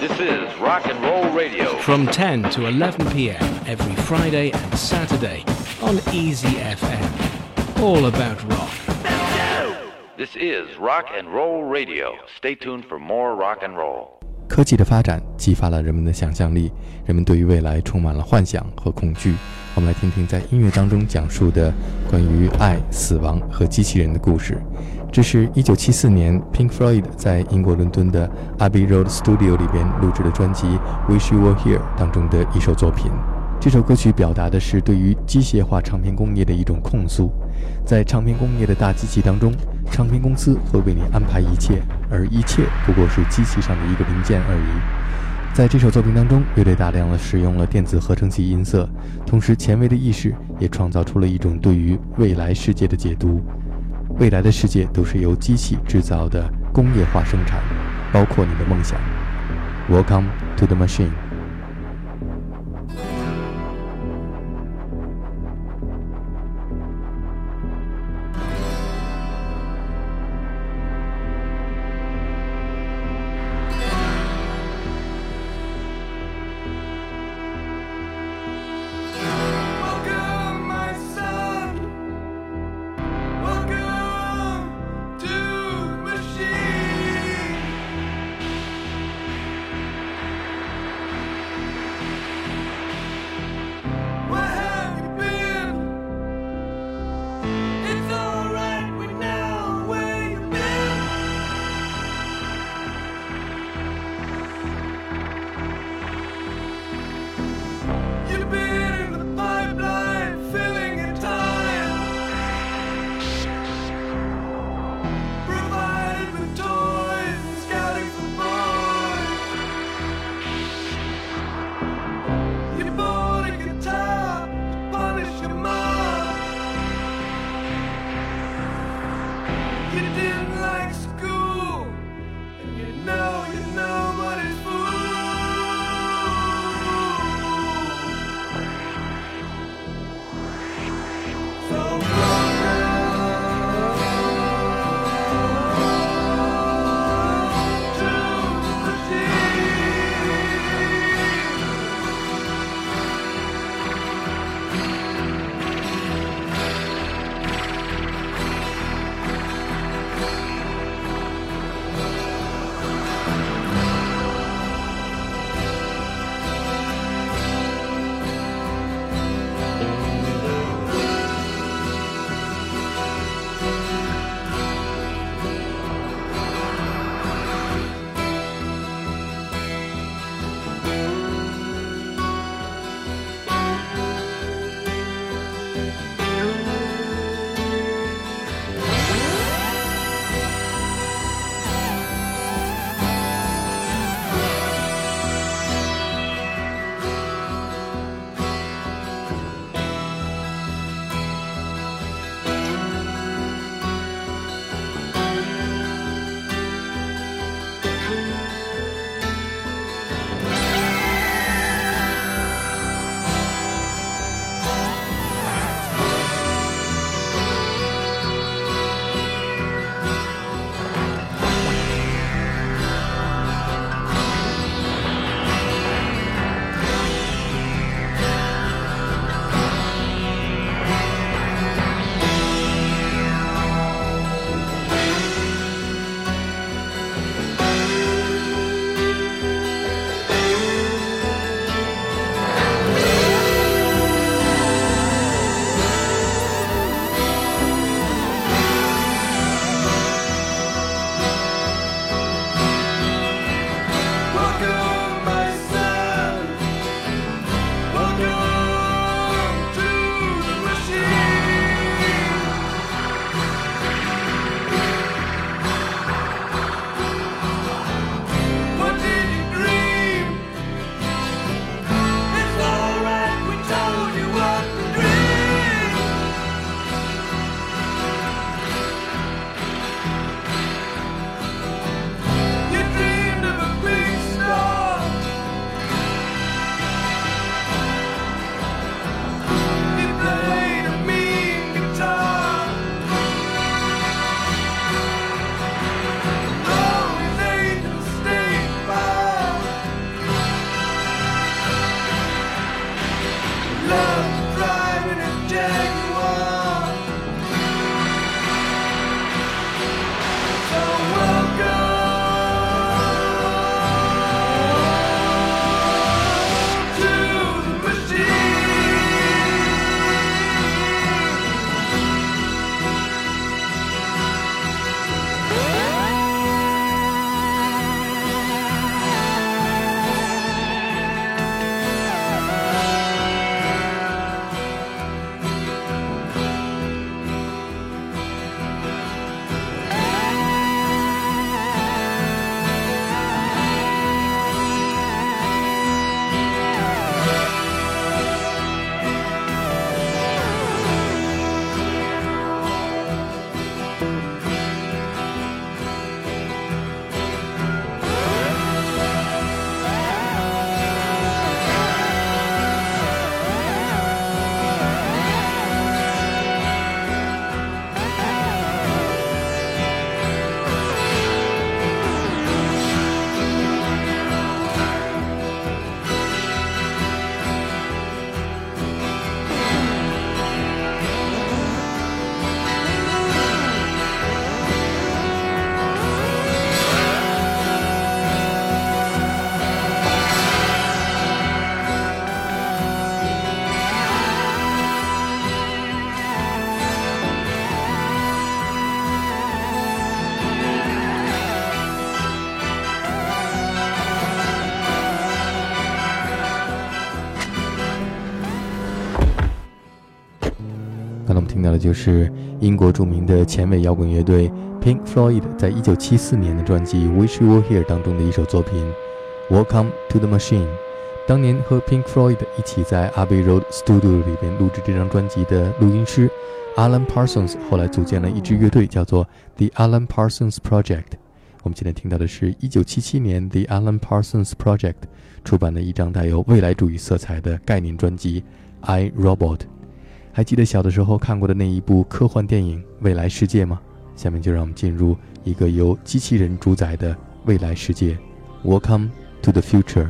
This is Rock and Roll Radio. From 10 to 11 p.m. every Friday and Saturday on Easy FM. All about rock. This is Rock and Roll Radio. Stay tuned for more rock and roll. 科技的发展激发了人们的想象力，人们对于未来充满了幻想和恐惧。我们来听听在音乐当中讲述的关于爱、死亡和机器人的故事。这是一九七四年 Pink Floyd 在英国伦敦的 Abbey Road Studio 里边录制的专辑《Wish You Were Here》当中的一首作品。这首歌曲表达的是对于机械化唱片工业的一种控诉。在唱片工业的大机器当中，唱片公司会为你安排一切，而一切不过是机器上的一个零件而已。在这首作品当中，乐队大量的使用了电子合成器音色，同时前卫的意识也创造出了一种对于未来世界的解读。未来的世界都是由机器制造的工业化生产，包括你的梦想。Welcome to the machine。到的就是英国著名的前卫摇滚乐队 Pink Floyd 在一九七四年的专辑《Wish You Were Here》当中的一首作品《Welcome to the Machine》。当年和 Pink Floyd 一起在 Abbey Road Studio 里边录制这张专辑的录音师 Alan Parsons 后来组建了一支乐队，叫做 The Alan Parsons Project。我们今天听到的是一九七七年 The Alan Parsons Project 出版的一张带有未来主义色彩的概念专辑《I Robot》。还记得小的时候看过的那一部科幻电影《未来世界》吗？下面就让我们进入一个由机器人主宰的未来世界。Welcome to the future。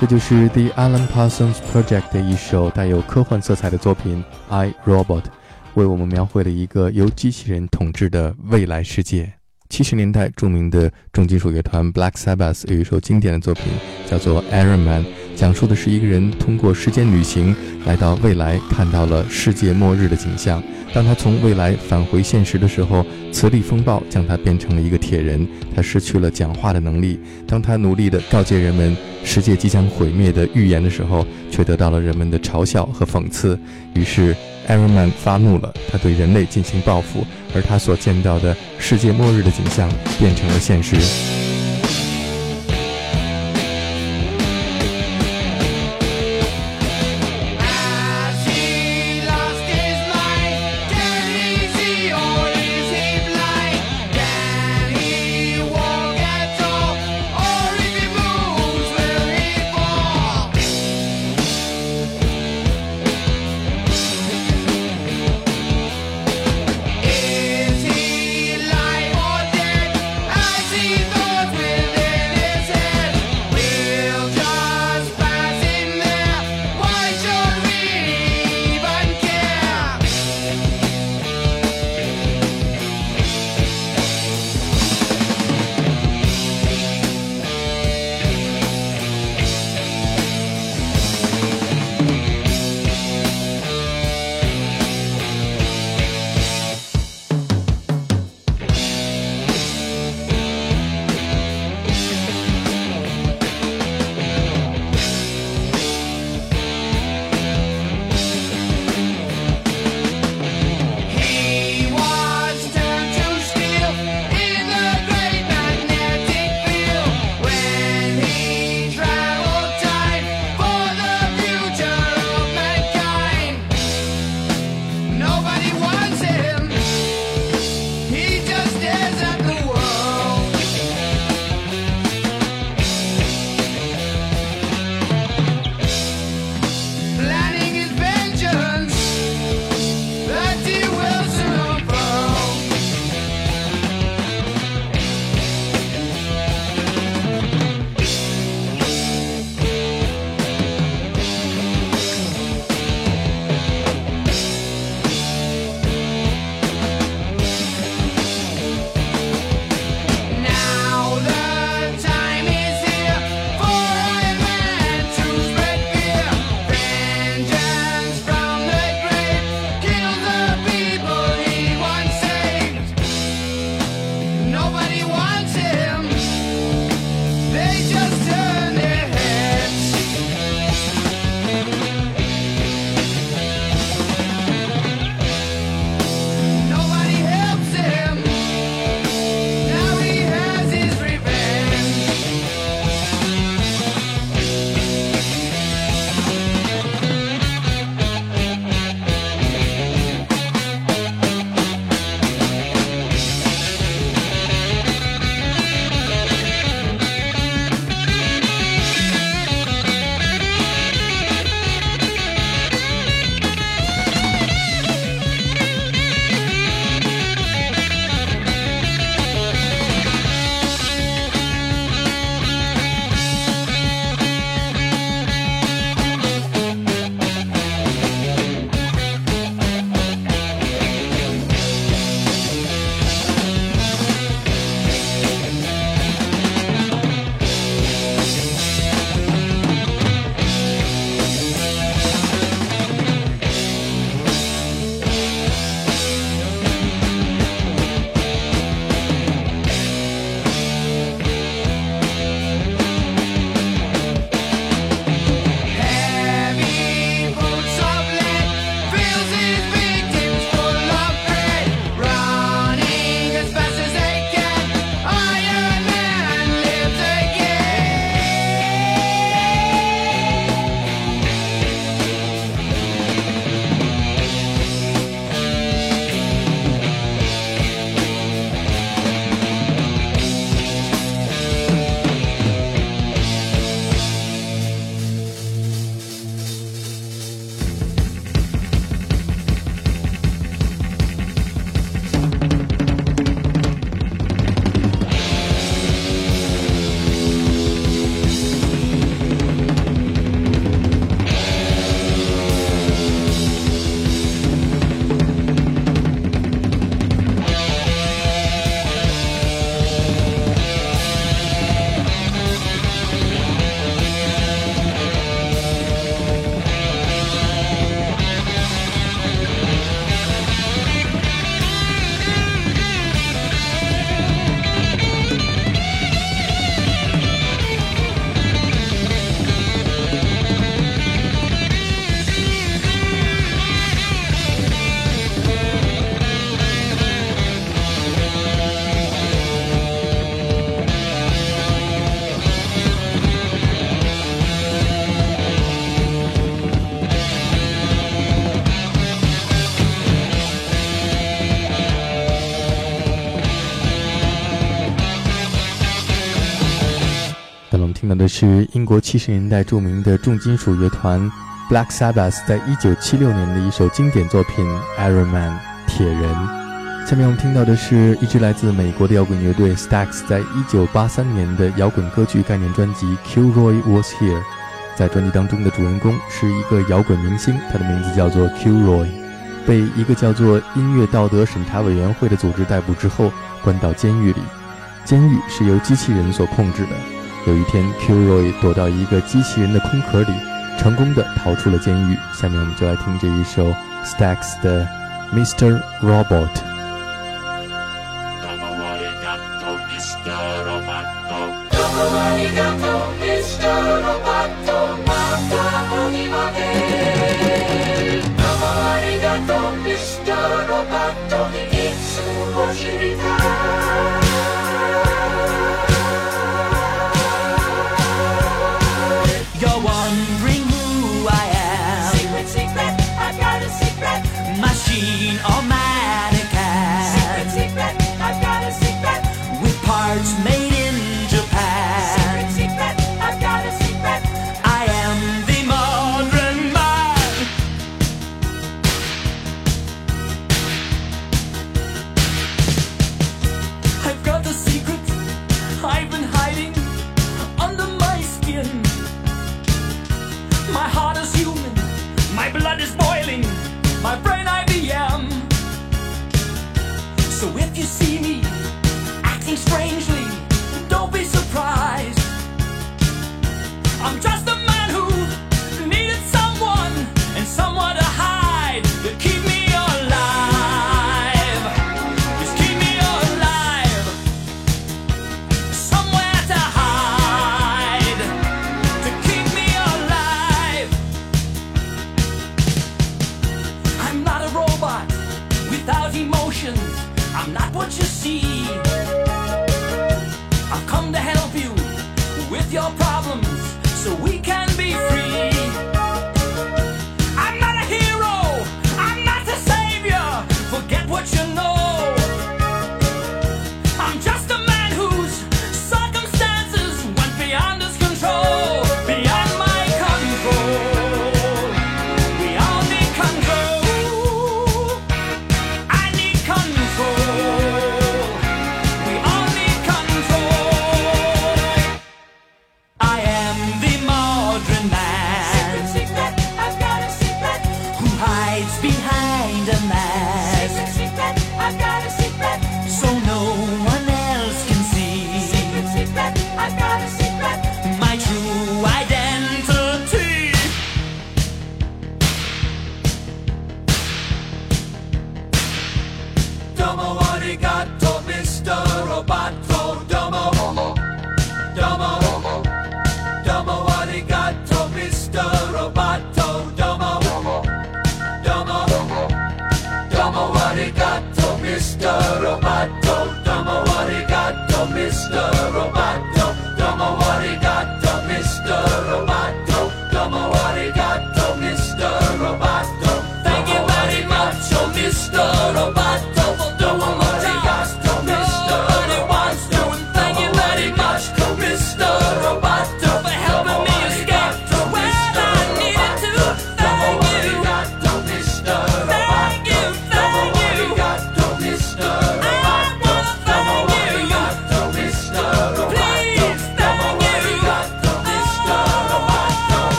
这就是 The Alan Parsons Project 的一首带有科幻色彩的作品《I Robot》，为我们描绘了一个由机器人统治的未来世界。七十年代，著名的重金属乐团 Black Sabbath 有一首经典的作品，叫做《Iron Man》，讲述的是一个人通过时间旅行来到未来，看到了世界末日的景象。当他从未来返回现实的时候，磁力风暴将他变成了一个铁人，他失去了讲话的能力。当他努力地告诫人们世界即将毁灭的预言的时候，却得到了人们的嘲笑和讽刺。于是，Iron Man 发怒了，他对人类进行报复，而他所见到的世界末日的景象变成了现实。是英国七十年代著名的重金属乐团 Black Sabbath 在一九七六年的一首经典作品《Iron Man》铁人。下面我们听到的是一支来自美国的摇滚乐队 Stax 在一九八三年的摇滚歌剧概念专辑《kiroy Was Here》。在专辑当中的主人公是一个摇滚明星，他的名字叫做 kiroy 被一个叫做音乐道德审查委员会的组织逮捕之后，关到监狱里。监狱是由机器人所控制的。有一天，Q Roy 躲到一个机器人的空壳里，成功的逃出了监狱。下面我们就来听这一首 Stacks 的《Mr. Robot》。I'm not what you see. I've come to help you with your problems so we can be free.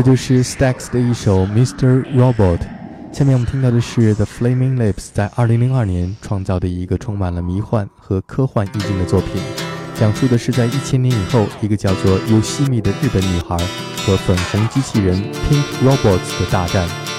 这就是 Stax 的一首 Mr. Robot。下面我们听到的是 The Flaming Lips 在2002年创造的一个充满了迷幻和科幻意境的作品，讲述的是在一千年以后，一个叫做 Usami 的日本女孩和粉红机器人 Pink Robots 的大战。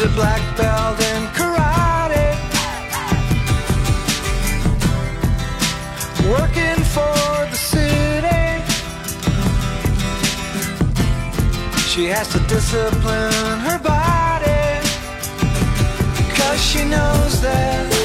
She's a black belt in karate. Working for the city. She has to discipline her body. Cause she knows that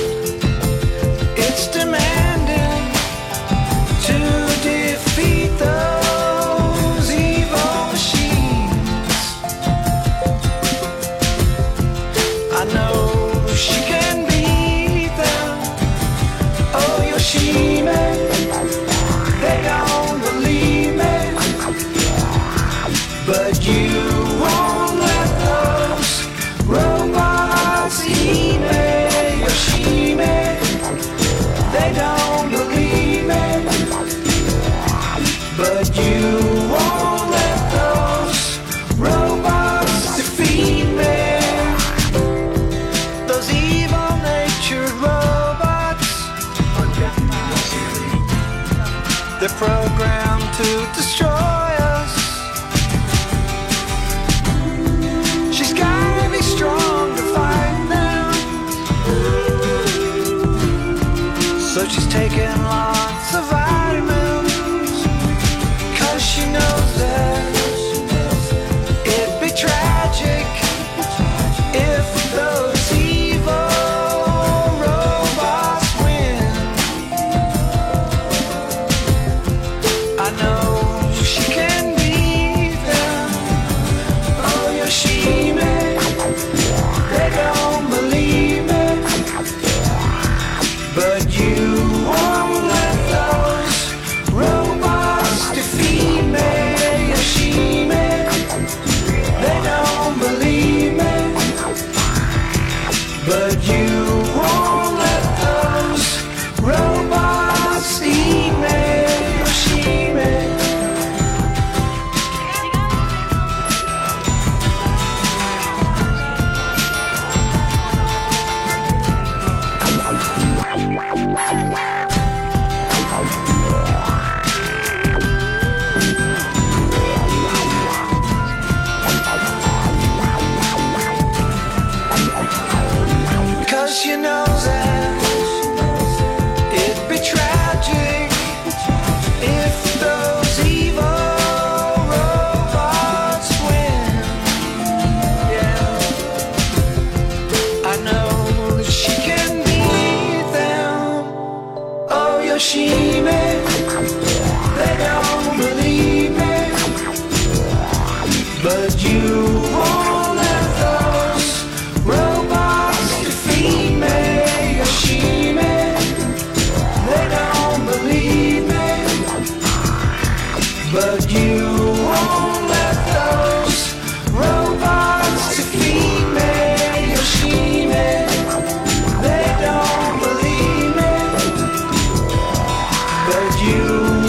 you.